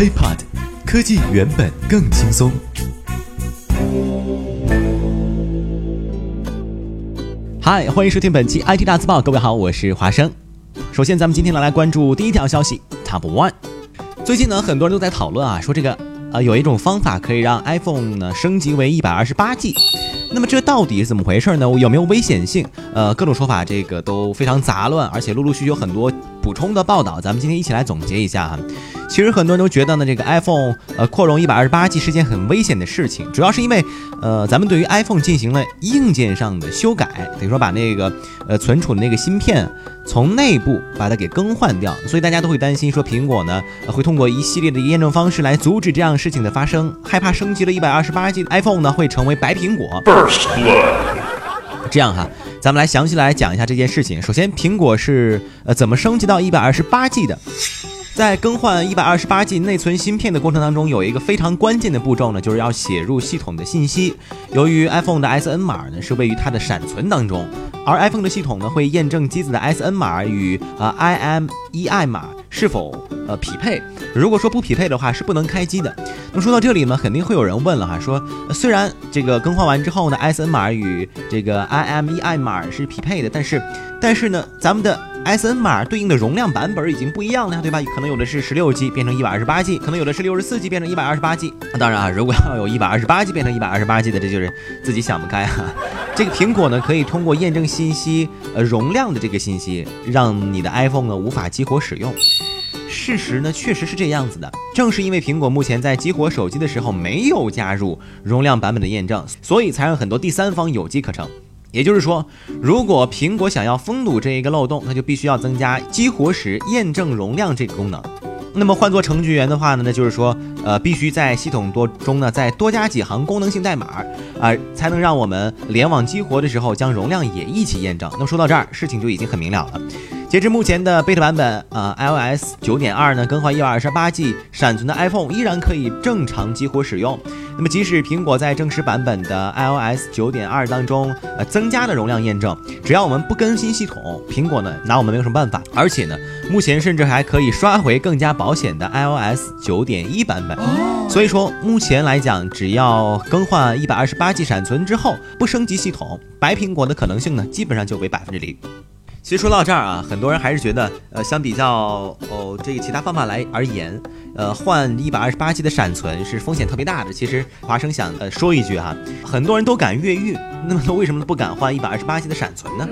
HiPod，科技原本更轻松。嗨，欢迎收听本期 IT 大字报，各位好，我是华生。首先，咱们今天来来关注第一条消息，Top One。最近呢，很多人都在讨论啊，说这个呃有一种方法可以让 iPhone 呢升级为一百二十八 G。那么这到底是怎么回事呢？有没有危险性？呃，各种说法这个都非常杂乱，而且陆陆续续有很多补充的报道。咱们今天一起来总结一下哈。其实很多人都觉得呢，这个 iPhone 呃扩容一百二十八 G 是件很危险的事情，主要是因为呃咱们对于 iPhone 进行了硬件上的修改，等于说把那个呃存储的那个芯片从内部把它给更换掉，所以大家都会担心说苹果呢会通过一系列的验证方式来阻止这样事情的发生，害怕升级了一百二十八 G 的 iPhone 呢会成为白苹果。这样哈，咱们来详细来讲一下这件事情。首先，苹果是呃怎么升级到一百二十八 G 的？在更换一百二十八 G 内存芯片的过程当中，有一个非常关键的步骤呢，就是要写入系统的信息。由于 iPhone 的 SN 码呢是位于它的闪存当中，而 iPhone 的系统呢会验证机子的 SN 码与呃 IMEI 码是否呃匹配。如果说不匹配的话，是不能开机的。那么说到这里呢，肯定会有人问了哈，说虽然这个更换完之后呢，SN 码与这个 IMEI 码是匹配的，但是但是呢，咱们的 SN 码对应的容量版本已经不一样了，对吧？可能有的是十六 G 变成一百二十八 G，可能有的是六十四 G 变成一百二十八 G。当然啊，如果要有一百二十八 G 变成一百二十八 G 的，这就是自己想不开哈。这个苹果呢，可以通过验证信息呃容量的这个信息，让你的 iPhone 呢无法激活使用。事实呢，确实是这样子的。正是因为苹果目前在激活手机的时候没有加入容量版本的验证，所以才让很多第三方有机可乘。也就是说，如果苹果想要封堵这一个漏洞，那就必须要增加激活时验证容量这个功能。那么换做程序员的话呢，那就是说，呃，必须在系统多中呢再多加几行功能性代码，啊，才能让我们联网激活的时候将容量也一起验证。那么说到这儿，事情就已经很明了了。截至目前的 beta 版本，呃，iOS 九点二呢，更换一百二十八 G 闪存的 iPhone 依然可以正常激活使用。那么，即使苹果在正式版本的 iOS 九点二当中，呃，增加了容量验证，只要我们不更新系统，苹果呢拿我们没有什么办法。而且呢，目前甚至还可以刷回更加保险的 iOS 九点一版本。所以说，目前来讲，只要更换一百二十八 G 闪存之后，不升级系统，白苹果的可能性呢，基本上就为百分之零。其实说到这儿啊，很多人还是觉得，呃，相比较哦这个其他方法来而言，呃，换一百二十八 G 的闪存是风险特别大的。其实华生想呃说一句哈，很多人都敢越狱，那么为什么不敢换一百二十八 G 的闪存呢？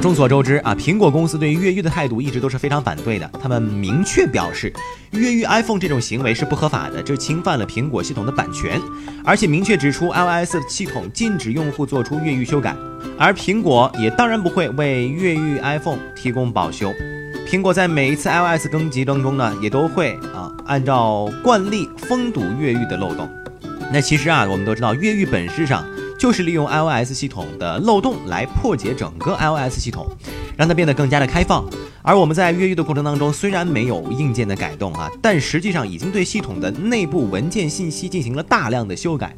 众所周知啊，苹果公司对于越狱的态度一直都是非常反对的。他们明确表示，越狱 iPhone 这种行为是不合法的，这侵犯了苹果系统的版权，而且明确指出 iOS 系统禁止用户做出越狱修改。而苹果也当然不会为越狱 iPhone 提供保修。苹果在每一次 iOS 更新当中呢，也都会啊按照惯例封堵越狱的漏洞。那其实啊，我们都知道，越狱本质上。就是利用 iOS 系统的漏洞来破解整个 iOS 系统，让它变得更加的开放。而我们在越狱的过程当中，虽然没有硬件的改动啊，但实际上已经对系统的内部文件信息进行了大量的修改。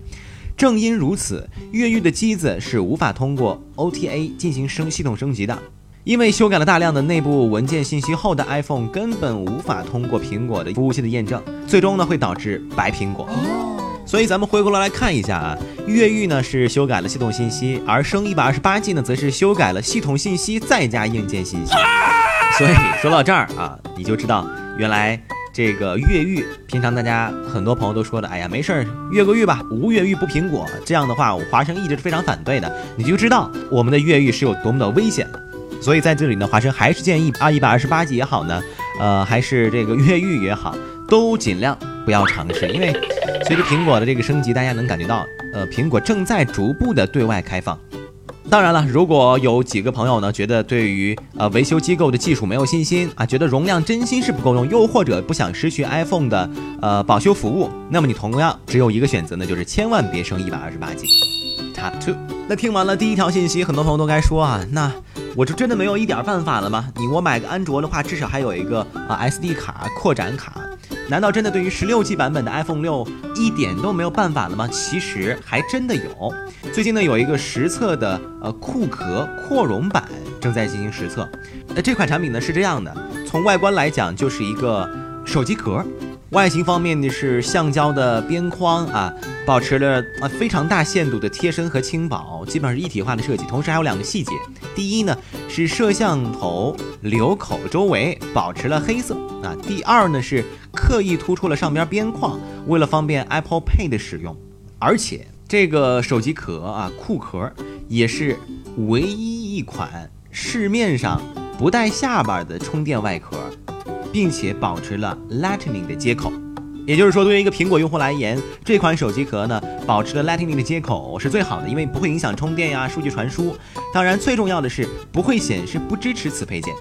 正因如此，越狱的机子是无法通过 OTA 进行升系统升级的，因为修改了大量的内部文件信息后的 iPhone 根本无法通过苹果的服务器的验证，最终呢会导致白苹果。所以咱们回过头来看一下啊，越狱呢是修改了系统信息，而升一百二十八 G 呢则是修改了系统信息再加硬件信息。所以说到这儿啊，你就知道原来这个越狱，平常大家很多朋友都说的，哎呀没事儿越个狱吧，无越狱不苹果。这样的话，我华生一直是非常反对的，你就知道我们的越狱是有多么的危险了。所以在这里呢，华生还是建议啊，一百二十八 G 也好呢，呃，还是这个越狱也好，都尽量不要尝试，因为。随着苹果的这个升级，大家能感觉到，呃，苹果正在逐步的对外开放。当然了，如果有几个朋友呢，觉得对于呃维修机构的技术没有信心啊，觉得容量真心是不够用，又或者不想失去 iPhone 的呃保修服务，那么你同样只有一个选择呢，就是千万别升一百二十八 G。Top two。那听完了第一条信息，很多朋友都该说啊，那我就真的没有一点办法了吗？你我买个安卓的话，至少还有一个啊 SD 卡扩展卡。难道真的对于十六 G 版本的 iPhone 六一点都没有办法了吗？其实还真的有。最近呢，有一个实测的呃酷壳扩容版正在进行实测。那这款产品呢是这样的，从外观来讲就是一个手机壳，外形方面呢是橡胶的边框啊，保持了啊非常大限度的贴身和轻薄，基本上是一体化的设计。同时还有两个细节，第一呢是摄像头流口周围保持了黑色啊，第二呢是刻意突出了上边边框，为了方便 Apple Pay 的使用。而且这个手机壳啊库壳也是唯一一款市面上不带下巴的充电外壳。并且保持了 Lightning 的接口，也就是说，对于一个苹果用户来言，这款手机壳呢，保持了 Lightning 的接口是最好的，因为不会影响充电呀、数据传输。当然，最重要的是不会显示不支持此配件。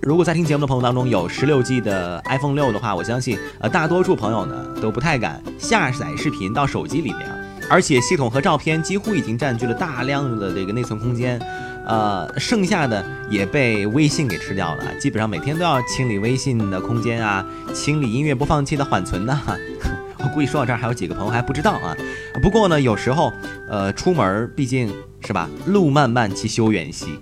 如果在听节目的朋友当中有十六 G 的 iPhone 六的话，我相信呃大多数朋友呢都不太敢下载视频到手机里面，而且系统和照片几乎已经占据了大量的这个内存空间。呃，剩下的也被微信给吃掉了，基本上每天都要清理微信的空间啊，清理音乐播放器的缓存呢。我估计说到这儿，还有几个朋友还不知道啊。不过呢，有时候，呃，出门毕竟是吧，路漫漫其修远兮，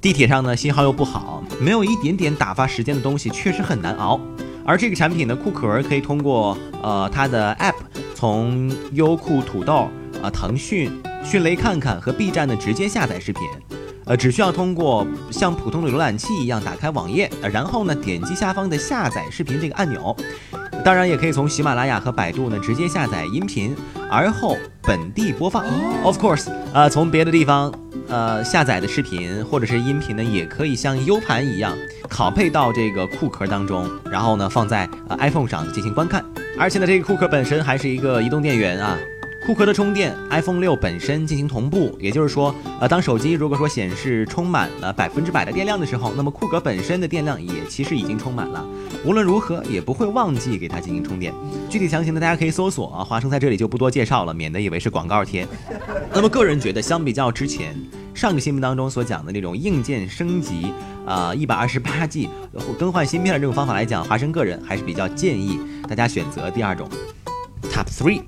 地铁上呢信号又不好，没有一点点打发时间的东西，确实很难熬。而这个产品的库壳可以通过呃它的 App，从优酷、土豆、啊腾讯、迅雷看看和 B 站的直接下载视频。呃，只需要通过像普通的浏览器一样打开网页，然后呢点击下方的下载视频这个按钮，当然也可以从喜马拉雅和百度呢直接下载音频，而后本地播放。Of course，呃，从别的地方呃下载的视频或者是音频呢，也可以像 U 盘一样拷贝到这个库壳当中，然后呢放在呃 iPhone 上进行观看。而且呢，这个库壳本身还是一个移动电源啊。库壳的充电，iPhone 六本身进行同步，也就是说，呃，当手机如果说显示充满了百分之百的电量的时候，那么库壳本身的电量也其实已经充满了，无论如何也不会忘记给它进行充电。具体详情呢，大家可以搜索啊，华生在这里就不多介绍了，免得以为是广告贴。那么个人觉得，相比较之前上个新闻当中所讲的那种硬件升级啊，一百二十八 G 更换芯片的这种方法来讲，华生个人还是比较建议大家选择第二种，Top Three。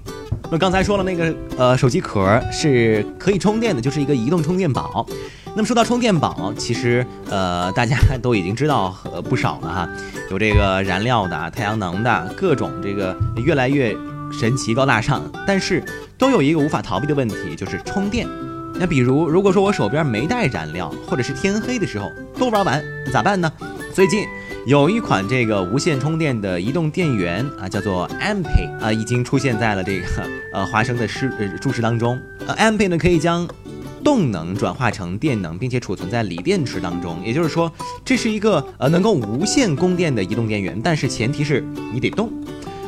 那刚才说了，那个呃手机壳是可以充电的，就是一个移动充电宝。那么说到充电宝，其实呃大家都已经知道呃不少了哈，有这个燃料的、太阳能的，各种这个越来越神奇高大上，但是都有一个无法逃避的问题，就是充电。那比如如果说我手边没带燃料，或者是天黑的时候都玩完，咋办呢？最近。有一款这个无线充电的移动电源啊，叫做 Ampy 啊，已经出现在了这个呃华生的视呃注释当中。呃，Ampy 呢可以将动能转化成电能，并且储存在锂电池当中。也就是说，这是一个呃能够无线供电的移动电源，但是前提是你得动。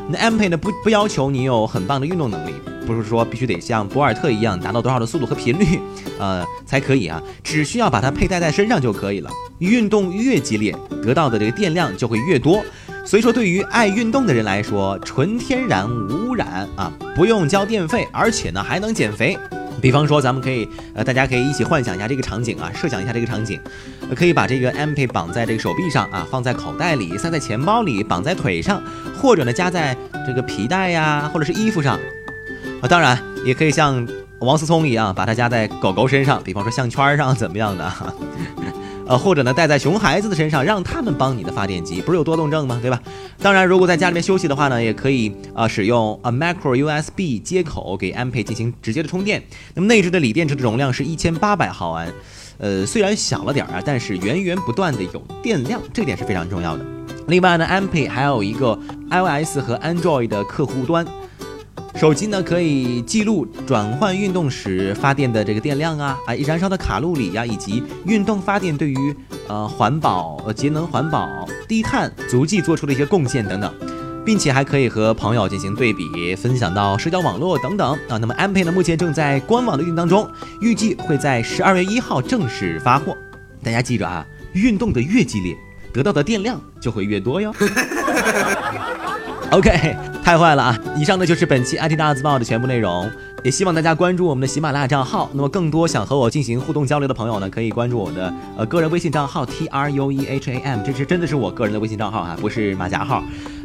那 Ampy 呢不不要求你有很棒的运动能力。不是说必须得像博尔特一样达到多少的速度和频率，呃，才可以啊，只需要把它佩戴在身上就可以了。运动越激烈，得到的这个电量就会越多。所以说，对于爱运动的人来说，纯天然无污染啊，不用交电费，而且呢还能减肥。比方说，咱们可以呃，大家可以一起幻想一下这个场景啊，设想一下这个场景，可以把这个 MP 绑在这个手臂上啊，放在口袋里，塞在钱包里，绑在腿上，或者呢夹在这个皮带呀，或者是衣服上。啊，当然也可以像王思聪一样，把它夹在狗狗身上，比方说项圈上怎么样的，呃，或者呢戴在熊孩子的身上，让他们帮你的发电机，不是有多动症吗？对吧？当然，如果在家里面休息的话呢，也可以啊使用啊 Micro USB 接口给 Ampy 进行直接的充电。那么内置的锂电池的容量是一千八百毫安，呃，虽然小了点儿啊，但是源源不断的有电量，这点是非常重要的。另外呢，Ampy 还有一个 iOS 和 Android 的客户端。手机呢可以记录转换运动时发电的这个电量啊，啊燃烧的卡路里呀，以及运动发电对于呃环保、呃节能环保、低碳足迹做出的一些贡献等等，并且还可以和朋友进行对比，分享到社交网络等等啊。那么安培呢目前正在官网的运营当中，预计会在十二月一号正式发货。大家记住啊，运动的越激烈，得到的电量就会越多哟。OK，太坏了啊！以上呢就是本期 IT 大字报的全部内容，也希望大家关注我们的喜马拉雅账号。那么更多想和我进行互动交流的朋友呢，可以关注我的呃个人微信账号 T R U E H A M，这是真的是我个人的微信账号哈，不是马甲号。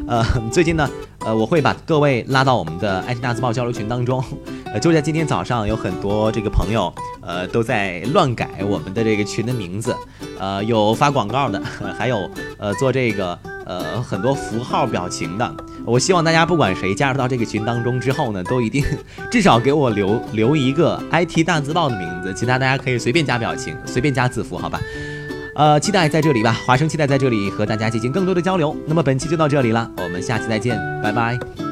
呃，最近呢，呃，我会把各位拉到我们的 IT 大字报交流群当中。呃，就在今天早上，有很多这个朋友，呃，都在乱改我们的这个群的名字，呃，有发广告的，还有呃做这个。呃很多符号表情的。我希望大家不管谁加入到这个群当中之后呢，都一定 至少给我留留一个 IT 大字报的名字，其他大家可以随便加表情，随便加字符，好吧？呃，期待在这里吧，华生期待在这里和大家进行更多的交流。那么本期就到这里了，我们下期再见，拜拜。